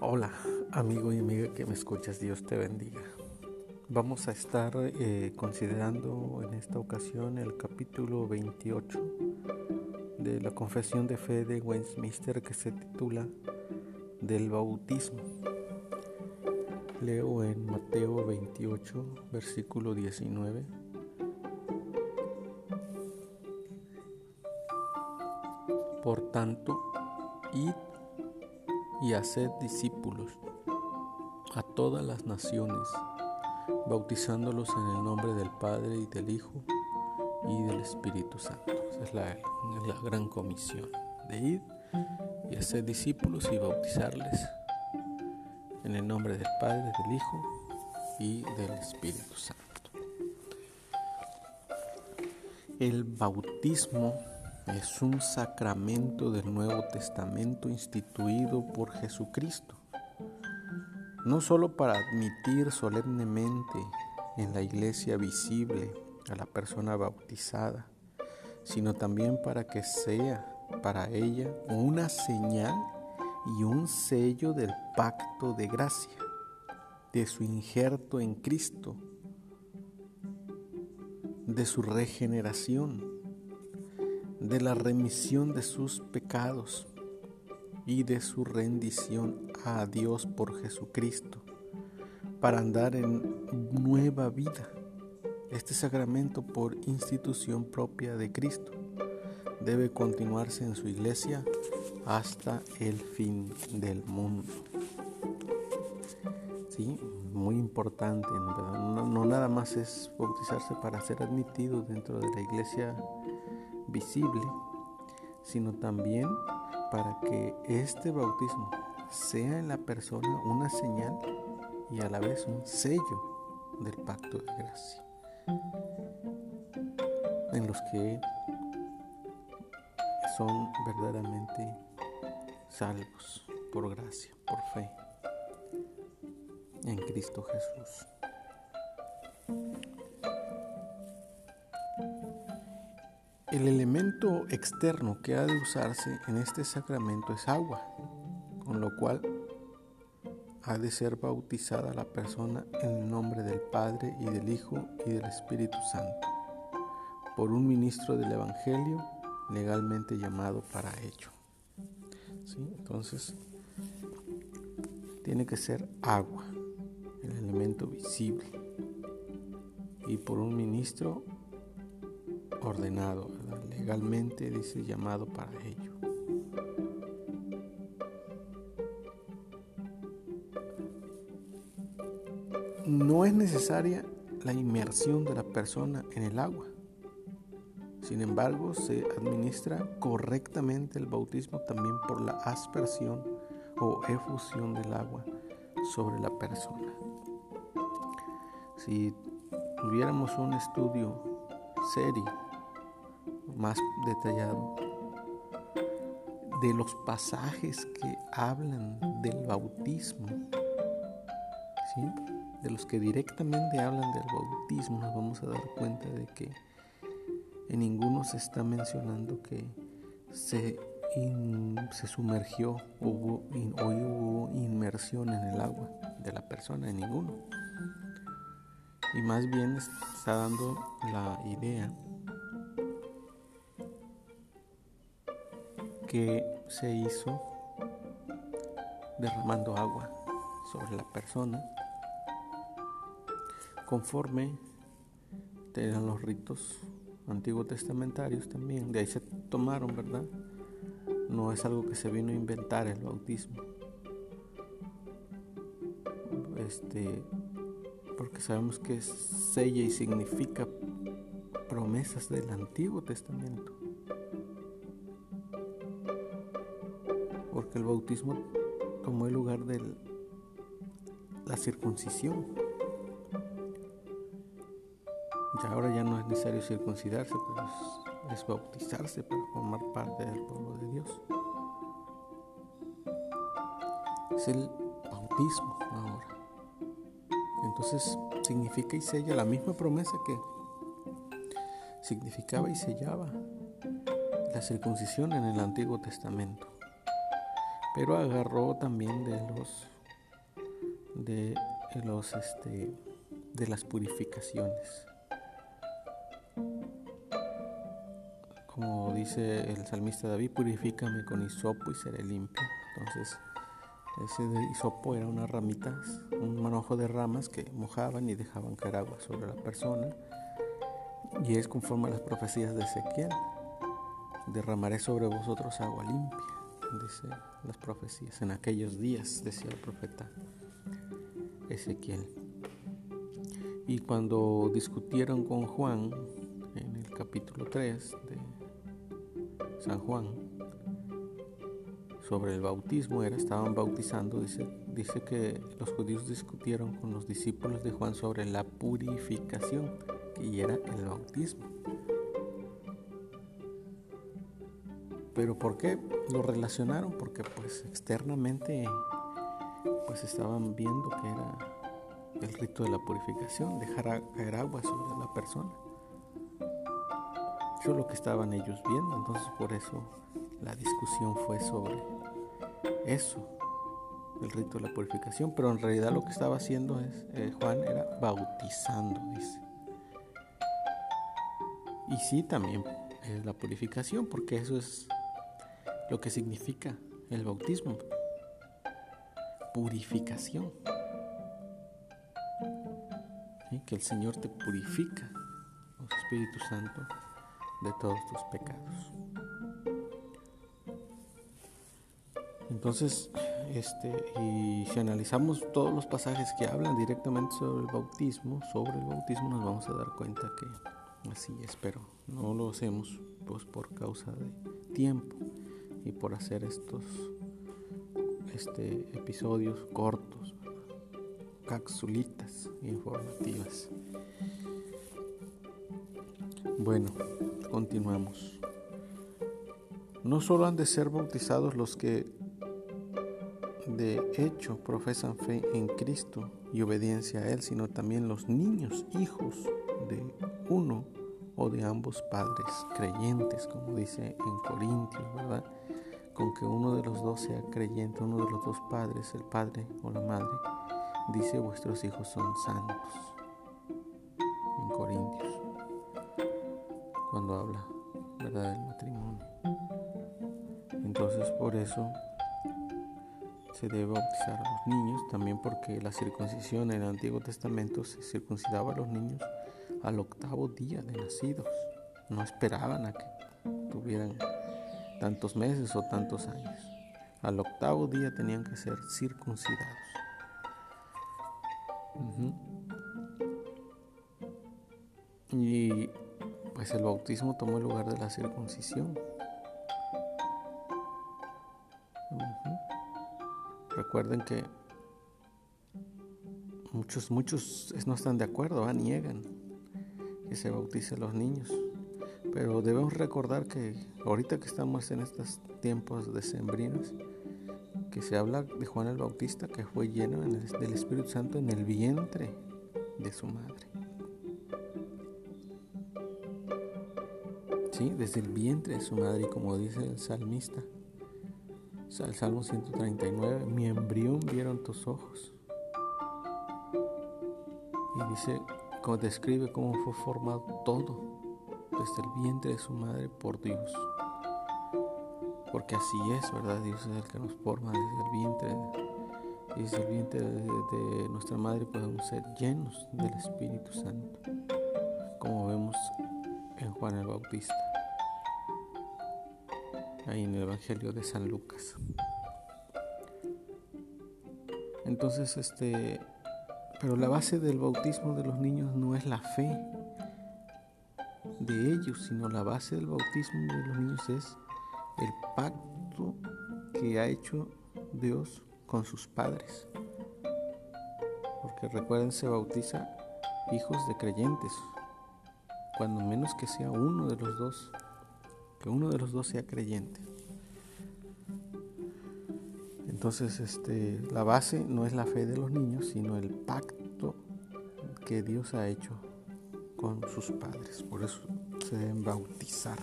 Hola, amigo y amiga que me escuchas, Dios te bendiga. Vamos a estar eh, considerando en esta ocasión el capítulo 28 de la Confesión de Fe de Westminster que se titula Del bautismo. Leo en Mateo 28, versículo 19. Por tanto, id y haced discípulos a todas las naciones, bautizándolos en el nombre del Padre y del Hijo y del Espíritu Santo. Esa es la, la gran comisión de ir y hacer discípulos y bautizarles en el nombre del Padre, del Hijo y del Espíritu Santo. El bautismo es un sacramento del Nuevo Testamento instituido por Jesucristo, no solo para admitir solemnemente en la iglesia visible a la persona bautizada, sino también para que sea para ella una señal y un sello del pacto de gracia, de su injerto en Cristo, de su regeneración de la remisión de sus pecados y de su rendición a Dios por Jesucristo para andar en nueva vida. Este sacramento por institución propia de Cristo debe continuarse en su iglesia hasta el fin del mundo. Sí, muy importante, ¿no? no nada más es bautizarse para ser admitido dentro de la iglesia visible, sino también para que este bautismo sea en la persona una señal y a la vez un sello del pacto de gracia, en los que son verdaderamente salvos por gracia, por fe en Cristo Jesús. El elemento externo que ha de usarse en este sacramento es agua, con lo cual ha de ser bautizada la persona en el nombre del Padre y del Hijo y del Espíritu Santo, por un ministro del Evangelio legalmente llamado para ello. Entonces, tiene que ser agua, el elemento visible, y por un ministro ordenado, legalmente dice llamado para ello. No es necesaria la inmersión de la persona en el agua. Sin embargo, se administra correctamente el bautismo también por la aspersión o efusión del agua sobre la persona. Si tuviéramos un estudio serio más detallado de los pasajes que hablan del bautismo, de los que directamente hablan del bautismo, nos vamos a dar cuenta de que en ninguno se está mencionando que se, se sumergió hubo, o hubo inmersión en el agua de la persona, en ninguno. Y más bien está dando la idea que se hizo derramando agua sobre la persona. Conforme eran los ritos antiguos testamentarios también de ahí se tomaron verdad no es algo que se vino a inventar el bautismo. Este porque sabemos que sella y significa promesas del Antiguo Testamento el bautismo tomó el lugar de la circuncisión. Ya ahora ya no es necesario circuncidarse, pero es, es bautizarse para formar parte del pueblo de Dios. Es el bautismo ahora. Entonces significa y sella la misma promesa que significaba y sellaba la circuncisión en el Antiguo Testamento pero agarró también de los de los este de las purificaciones. Como dice el salmista David, purifícame con hisopo y seré limpio. Entonces, ese de hisopo era unas ramitas, un manojo de ramas que mojaban y dejaban caer agua sobre la persona. Y es conforme a las profecías de Ezequiel. Derramaré sobre vosotros agua limpia, dice las profecías. En aquellos días, decía el profeta Ezequiel. Y cuando discutieron con Juan en el capítulo 3 de San Juan sobre el bautismo, era, estaban bautizando, dice, dice que los judíos discutieron con los discípulos de Juan sobre la purificación, y era el bautismo. Pero ¿por qué lo relacionaron? Porque pues externamente pues estaban viendo que era el rito de la purificación, dejar caer agua sobre la persona. Eso es lo que estaban ellos viendo, entonces por eso la discusión fue sobre eso, el rito de la purificación, pero en realidad lo que estaba haciendo es, eh, Juan era bautizando, dice. Y sí, también es la purificación, porque eso es lo que significa el bautismo, purificación. Que el Señor te purifica, oh Espíritu Santo, de todos tus pecados. Entonces, este, y si analizamos todos los pasajes que hablan directamente sobre el bautismo, sobre el bautismo nos vamos a dar cuenta que así es, pero no lo hacemos pues por causa de tiempo y por hacer estos este, episodios cortos capsulitas informativas. Bueno, continuamos. No solo han de ser bautizados los que de hecho profesan fe en Cristo y obediencia a Él, sino también los niños, hijos de uno o de ambos padres creyentes, como dice en Corintios, ¿verdad? Con que uno de los dos sea creyente, uno de los dos padres, el padre o la madre, dice vuestros hijos son santos. En Corintios, cuando habla, ¿verdad?, del matrimonio. Entonces por eso se debe bautizar a los niños, también porque la circuncisión en el Antiguo Testamento se circuncidaba a los niños al octavo día de nacidos. No esperaban a que tuvieran tantos meses o tantos años. Al octavo día tenían que ser circuncidados. Y pues el bautismo tomó el lugar de la circuncisión. Recuerden que muchos, muchos no están de acuerdo, niegan que se bautice a los niños. Pero debemos recordar que ahorita que estamos en estos tiempos decembrinos, que se habla de Juan el Bautista que fue lleno del Espíritu Santo en el vientre de su madre. Sí, desde el vientre de su madre, y como dice el salmista, el Salmo 139, mi embrión vieron tus ojos. Y dice, describe cómo fue formado todo desde el vientre de su madre por Dios porque así es, ¿verdad? Dios es el que nos forma desde el vientre. Y desde el vientre de, nuestra madre podemos ser llenos del Espíritu Santo, como vemos en Juan el Bautista, ahí en el Evangelio de San Lucas. Entonces, este, pero la base del bautismo de los niños no es la fe de ellos, sino la base del bautismo de los niños es el pacto que ha hecho Dios con sus padres. Porque recuerden, se bautiza hijos de creyentes, cuando menos que sea uno de los dos, que uno de los dos sea creyente. Entonces, este, la base no es la fe de los niños, sino el pacto que Dios ha hecho con sus padres. Por eso se deben bautizar.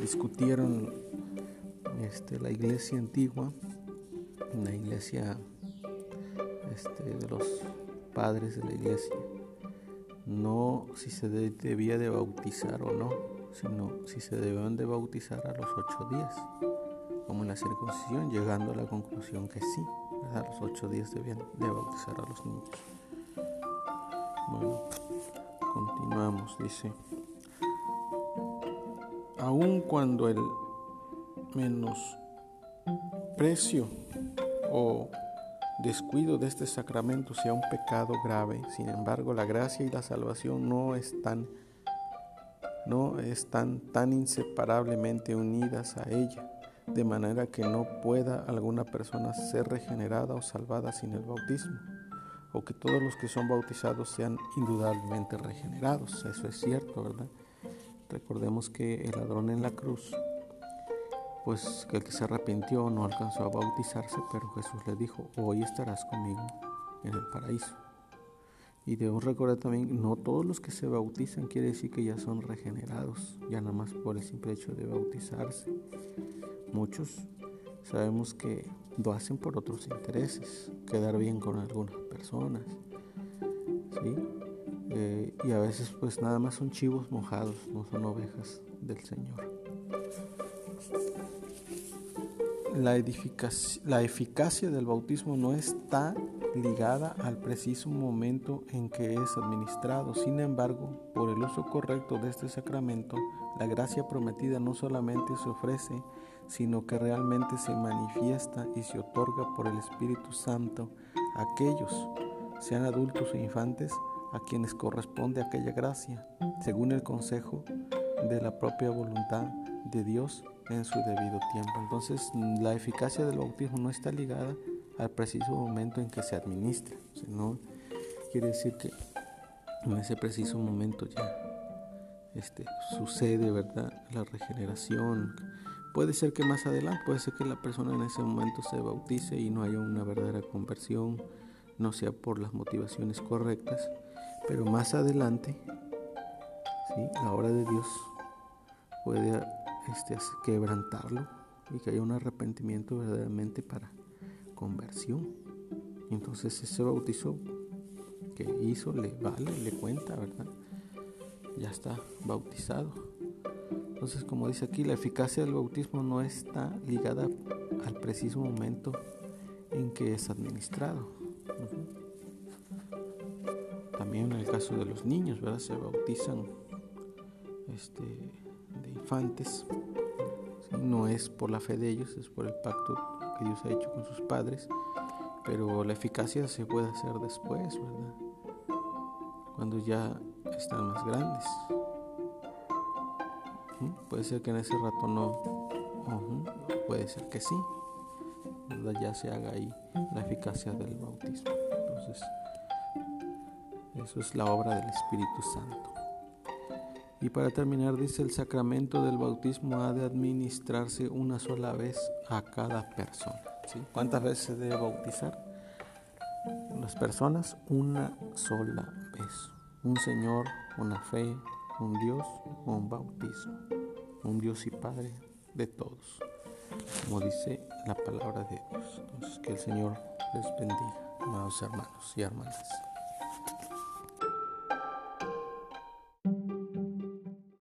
Discutieron este, la iglesia antigua la iglesia este, de los padres de la iglesia, no si se debía de bautizar o no, sino si se debían de bautizar a los ocho días, como en la circuncisión, llegando a la conclusión que sí, a los ocho días debían de bautizar a los niños. Bueno, continuamos, dice, aun cuando el menosprecio o descuido de este sacramento sea un pecado grave, sin embargo la gracia y la salvación no están no están tan inseparablemente unidas a ella, de manera que no pueda alguna persona ser regenerada o salvada sin el bautismo, o que todos los que son bautizados sean indudablemente regenerados. Eso es cierto, ¿verdad? Recordemos que el ladrón en la cruz pues el que se arrepintió no alcanzó a bautizarse, pero Jesús le dijo, hoy estarás conmigo en el paraíso. Y debemos recordar también, no todos los que se bautizan quiere decir que ya son regenerados, ya nada más por el simple hecho de bautizarse. Muchos sabemos que lo hacen por otros intereses, quedar bien con algunas personas, ¿sí? Eh, y a veces pues nada más son chivos mojados, no son ovejas del Señor. La, la eficacia del bautismo no está ligada al preciso momento en que es administrado. Sin embargo, por el uso correcto de este sacramento, la gracia prometida no solamente se ofrece, sino que realmente se manifiesta y se otorga por el Espíritu Santo a aquellos, sean adultos o infantes, a quienes corresponde aquella gracia, según el consejo de la propia voluntad de Dios en su debido tiempo. Entonces, la eficacia del bautismo no está ligada al preciso momento en que se administra. no quiere decir que en ese preciso momento ya este, sucede, ¿verdad? La regeneración. Puede ser que más adelante, puede ser que la persona en ese momento se bautice y no haya una verdadera conversión, no sea por las motivaciones correctas, pero más adelante, la obra de Dios puede este, quebrantarlo y que haya un arrepentimiento verdaderamente para conversión. Entonces ese bautizo que hizo le vale, le cuenta, ¿verdad? Ya está bautizado. Entonces, como dice aquí, la eficacia del bautismo no está ligada al preciso momento en que es administrado. También en el caso de los niños, ¿verdad? Se bautizan este, de infantes. No es por la fe de ellos, es por el pacto que Dios ha hecho con sus padres. Pero la eficacia se puede hacer después, ¿verdad? Cuando ya están más grandes. Puede ser que en ese rato no, puede ser que sí, ¿verdad? ya se haga ahí la eficacia del bautismo. Entonces, eso es la obra del Espíritu Santo. Y para terminar, dice, el sacramento del bautismo ha de administrarse una sola vez a cada persona. ¿Cuántas veces se debe bautizar? Las personas una sola vez. Un Señor, una fe, un Dios, un bautismo. Un Dios y Padre de todos. Como dice la palabra de Dios. Entonces, que el Señor les bendiga, amados hermanos y hermanas.